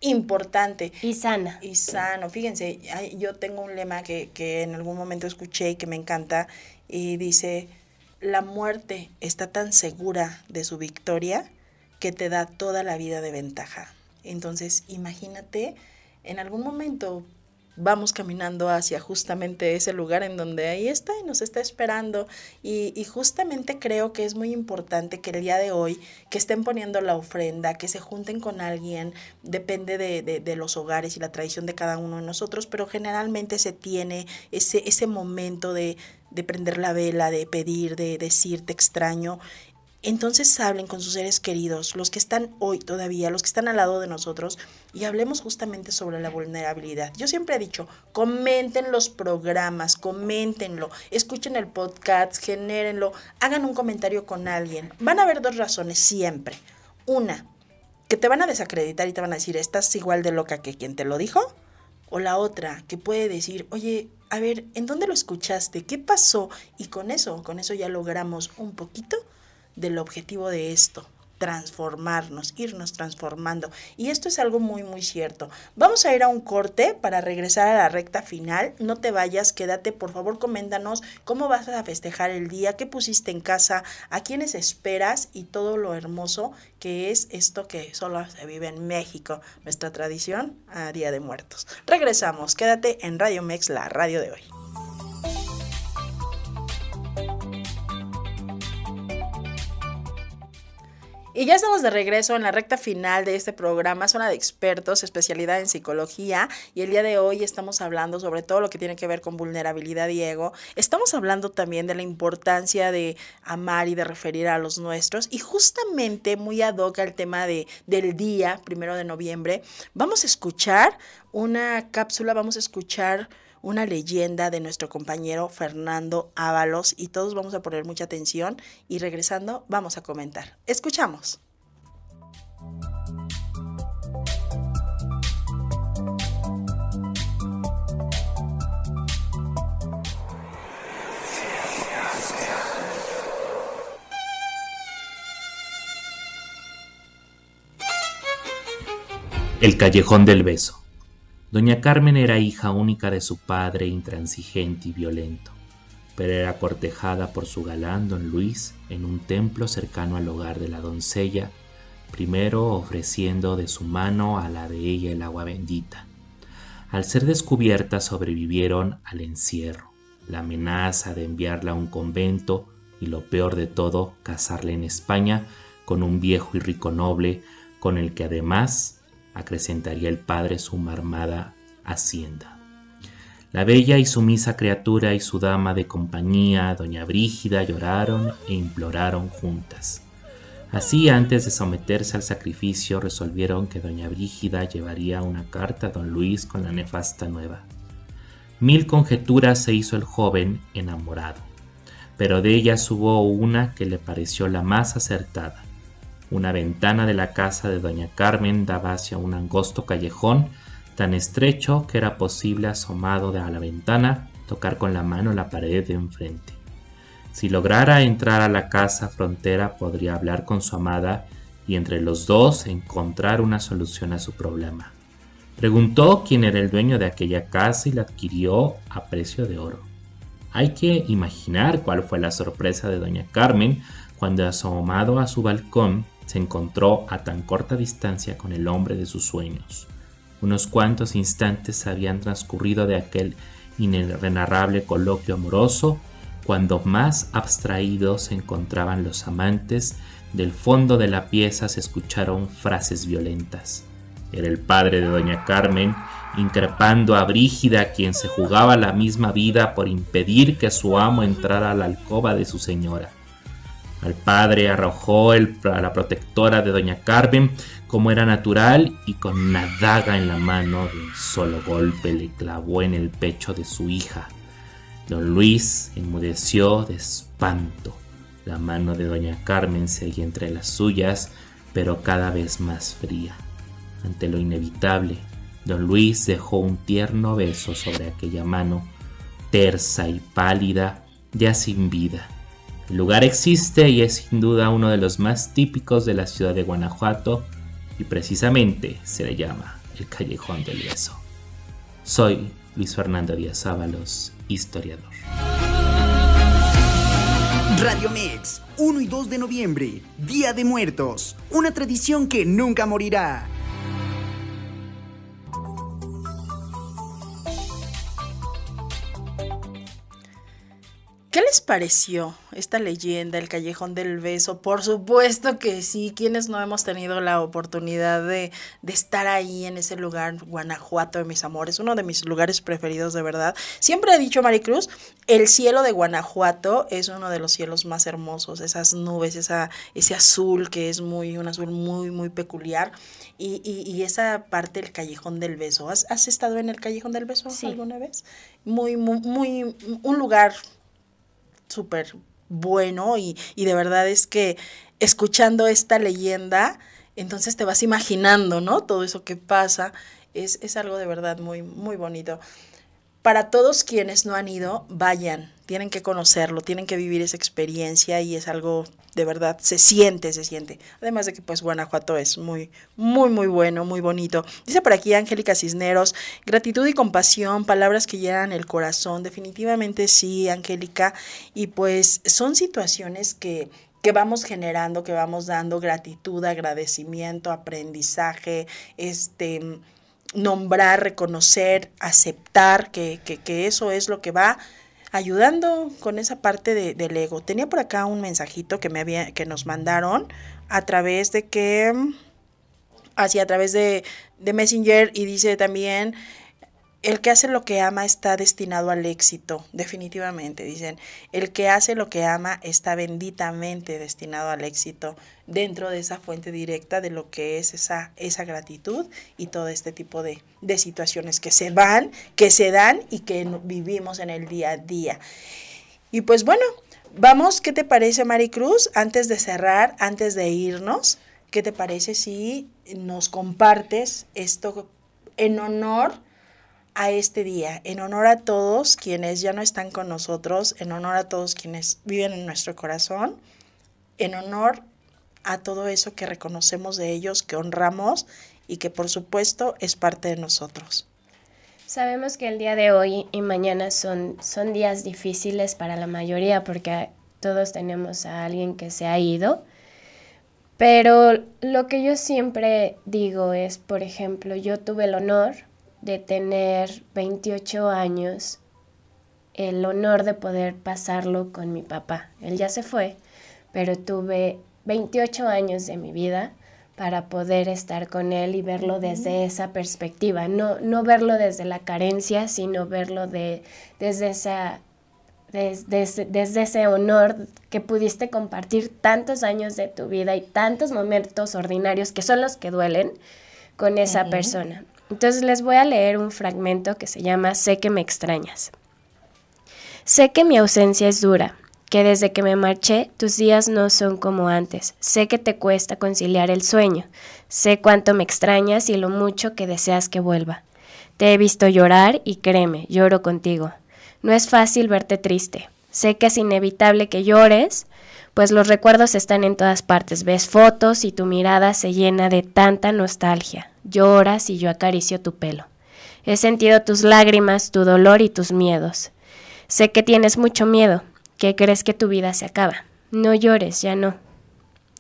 importante. Y sana. Y sano. Fíjense, yo tengo un lema que, que en algún momento escuché y que me encanta y dice, la muerte está tan segura de su victoria que te da toda la vida de ventaja. Entonces, imagínate, en algún momento vamos caminando hacia justamente ese lugar en donde ahí está y nos está esperando. Y, justamente creo que es muy importante que el día de hoy, que estén poniendo la ofrenda, que se junten con alguien, depende de, de, los hogares y la tradición de cada uno de nosotros, pero generalmente se tiene ese, ese momento de, de prender la vela, de pedir, de decir te extraño entonces hablen con sus seres queridos, los que están hoy todavía, los que están al lado de nosotros, y hablemos justamente sobre la vulnerabilidad. Yo siempre he dicho, comenten los programas, coméntenlo, escuchen el podcast, genérenlo, hagan un comentario con alguien. Van a haber dos razones siempre. Una, que te van a desacreditar y te van a decir, estás igual de loca que quien te lo dijo. O la otra, que puede decir, oye, a ver, ¿en dónde lo escuchaste? ¿Qué pasó? Y con eso, con eso ya logramos un poquito del objetivo de esto, transformarnos, irnos transformando. Y esto es algo muy, muy cierto. Vamos a ir a un corte para regresar a la recta final. No te vayas, quédate, por favor, coméntanos cómo vas a festejar el día, qué pusiste en casa, a quiénes esperas y todo lo hermoso que es esto que solo se vive en México, nuestra tradición a Día de Muertos. Regresamos, quédate en Radio Mex, la radio de hoy. Y ya estamos de regreso en la recta final de este programa, Zona de Expertos, especialidad en psicología. Y el día de hoy estamos hablando sobre todo lo que tiene que ver con vulnerabilidad y ego. Estamos hablando también de la importancia de amar y de referir a los nuestros. Y justamente muy ad hoc al tema de, del día, primero de noviembre, vamos a escuchar una cápsula, vamos a escuchar una leyenda de nuestro compañero Fernando Ábalos y todos vamos a poner mucha atención y regresando vamos a comentar. Escuchamos. El callejón del beso. Doña Carmen era hija única de su padre intransigente y violento, pero era cortejada por su galán don Luis en un templo cercano al hogar de la doncella, primero ofreciendo de su mano a la de ella el agua bendita. Al ser descubierta sobrevivieron al encierro, la amenaza de enviarla a un convento y lo peor de todo, casarla en España con un viejo y rico noble con el que además acrecentaría el padre su marmada hacienda. La bella y sumisa criatura y su dama de compañía, doña Brígida, lloraron e imploraron juntas. Así, antes de someterse al sacrificio, resolvieron que doña Brígida llevaría una carta a don Luis con la nefasta nueva. Mil conjeturas se hizo el joven enamorado, pero de ellas hubo una que le pareció la más acertada. Una ventana de la casa de doña Carmen daba hacia un angosto callejón tan estrecho que era posible asomado de a la ventana tocar con la mano la pared de enfrente. Si lograra entrar a la casa frontera podría hablar con su amada y entre los dos encontrar una solución a su problema. Preguntó quién era el dueño de aquella casa y la adquirió a precio de oro. Hay que imaginar cuál fue la sorpresa de doña Carmen cuando asomado a su balcón se encontró a tan corta distancia con el hombre de sus sueños. Unos cuantos instantes habían transcurrido de aquel inenarrable coloquio amoroso, cuando más abstraídos se encontraban los amantes, del fondo de la pieza se escucharon frases violentas. Era el padre de doña Carmen, increpando a Brígida, quien se jugaba la misma vida por impedir que su amo entrara a la alcoba de su señora. Al padre arrojó a la protectora de doña Carmen como era natural y con una daga en la mano de un solo golpe le clavó en el pecho de su hija. Don Luis enmudeció de espanto. La mano de doña Carmen seguía entre las suyas, pero cada vez más fría. Ante lo inevitable, Don Luis dejó un tierno beso sobre aquella mano, tersa y pálida, ya sin vida. El lugar existe y es sin duda uno de los más típicos de la ciudad de Guanajuato y precisamente se le llama el Callejón del Beso. Soy Luis Fernando Díaz Ábalos, historiador. Radio Mex, 1 y 2 de noviembre, Día de Muertos, una tradición que nunca morirá. ¿Qué les pareció esta leyenda, el Callejón del Beso? Por supuesto que sí, quienes no hemos tenido la oportunidad de, de, estar ahí en ese lugar, Guanajuato de mis amores, uno de mis lugares preferidos de verdad. Siempre he dicho, Maricruz, el cielo de Guanajuato es uno de los cielos más hermosos, esas nubes, esa, ese azul que es muy, un azul muy, muy peculiar. Y, y, y esa parte del Callejón del Beso. ¿Has, ¿Has, estado en el Callejón del Beso sí. alguna vez? Muy, muy, muy, un lugar súper bueno y, y, de verdad es que escuchando esta leyenda, entonces te vas imaginando, ¿no? Todo eso que pasa es, es algo de verdad muy, muy bonito. Para todos quienes no han ido, vayan, tienen que conocerlo, tienen que vivir esa experiencia y es algo de verdad, se siente, se siente. Además de que pues Guanajuato es muy, muy, muy bueno, muy bonito. Dice por aquí Angélica Cisneros, gratitud y compasión, palabras que llenan el corazón. Definitivamente sí, Angélica. Y pues son situaciones que, que vamos generando, que vamos dando gratitud, agradecimiento, aprendizaje, este nombrar, reconocer, aceptar que, que, que eso es lo que va ayudando con esa parte de, del ego. Tenía por acá un mensajito que me había, que nos mandaron a través de que, así a través de, de Messenger y dice también, el que hace lo que ama está destinado al éxito, definitivamente, dicen. El que hace lo que ama está benditamente destinado al éxito dentro de esa fuente directa de lo que es esa, esa gratitud y todo este tipo de, de situaciones que se van, que se dan y que vivimos en el día a día. Y pues bueno, vamos, ¿qué te parece Maricruz? Antes de cerrar, antes de irnos, ¿qué te parece si nos compartes esto en honor a este día, en honor a todos quienes ya no están con nosotros, en honor a todos quienes viven en nuestro corazón, en honor a todo eso que reconocemos de ellos, que honramos y que por supuesto es parte de nosotros. Sabemos que el día de hoy y mañana son, son días difíciles para la mayoría porque todos tenemos a alguien que se ha ido, pero lo que yo siempre digo es, por ejemplo, yo tuve el honor de tener 28 años, el honor de poder pasarlo con mi papá. Él ya se fue, pero tuve 28 años de mi vida para poder estar con él y verlo desde esa perspectiva, no, no verlo desde la carencia, sino verlo de, desde, esa, desde, desde ese honor que pudiste compartir tantos años de tu vida y tantos momentos ordinarios que son los que duelen con esa persona. Entonces les voy a leer un fragmento que se llama Sé que me extrañas. Sé que mi ausencia es dura, que desde que me marché tus días no son como antes. Sé que te cuesta conciliar el sueño. Sé cuánto me extrañas y lo mucho que deseas que vuelva. Te he visto llorar y créeme, lloro contigo. No es fácil verte triste. Sé que es inevitable que llores, pues los recuerdos están en todas partes. Ves fotos y tu mirada se llena de tanta nostalgia. Lloras y yo acaricio tu pelo. He sentido tus lágrimas, tu dolor y tus miedos. Sé que tienes mucho miedo, que crees que tu vida se acaba. No llores, ya no.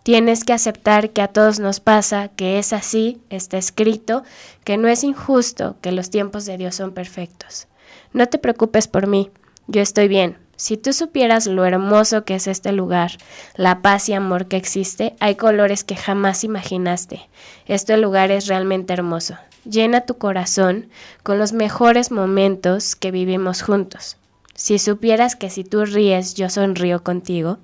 Tienes que aceptar que a todos nos pasa, que es así, está escrito, que no es injusto, que los tiempos de Dios son perfectos. No te preocupes por mí, yo estoy bien, si tú supieras lo hermoso que es este lugar, la paz y amor que existe, hay colores que jamás imaginaste. Este lugar es realmente hermoso. Llena tu corazón con los mejores momentos que vivimos juntos. Si supieras que si tú ríes, yo sonrío contigo.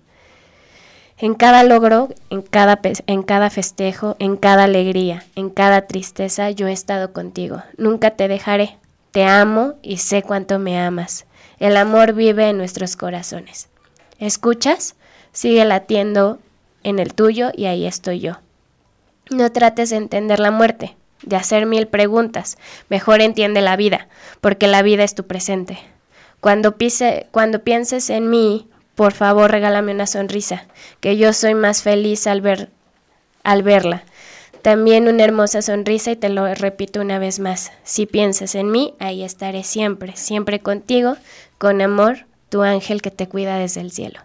En cada logro, en cada, en cada festejo, en cada alegría, en cada tristeza, yo he estado contigo. Nunca te dejaré. Te amo y sé cuánto me amas. El amor vive en nuestros corazones. ¿Escuchas? Sigue latiendo en el tuyo y ahí estoy yo. No trates de entender la muerte. de hacer mil preguntas. Mejor entiende la vida, porque la vida es tu presente. Cuando, pise, cuando pienses en mí, por favor regálame una sonrisa, que yo soy más feliz al, ver, al verla. También una hermosa sonrisa y te lo repito una vez más. Si piensas en mí, ahí estaré siempre, siempre contigo, con amor, tu ángel que te cuida desde el cielo.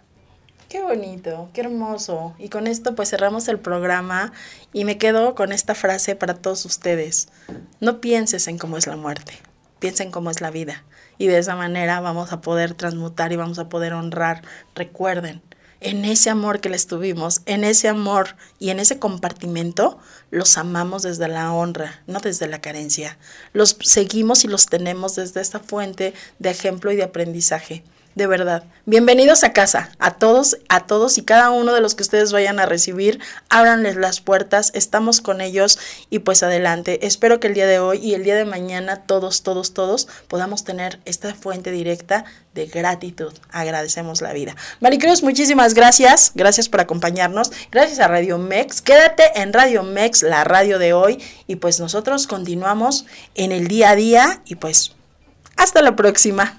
Qué bonito, qué hermoso. Y con esto pues cerramos el programa y me quedo con esta frase para todos ustedes. No pienses en cómo es la muerte, piensa en cómo es la vida. Y de esa manera vamos a poder transmutar y vamos a poder honrar. Recuerden, en ese amor que les tuvimos, en ese amor y en ese compartimento, los amamos desde la honra, no desde la carencia. Los seguimos y los tenemos desde esta fuente de ejemplo y de aprendizaje de verdad. Bienvenidos a casa, a todos, a todos y cada uno de los que ustedes vayan a recibir, ábranles las puertas, estamos con ellos y pues adelante. Espero que el día de hoy y el día de mañana todos, todos, todos podamos tener esta fuente directa de gratitud. Agradecemos la vida. Maricruz, muchísimas gracias. Gracias por acompañarnos. Gracias a Radio Mex. Quédate en Radio Mex, la radio de hoy. Y pues nosotros continuamos en el día a día y pues hasta la próxima.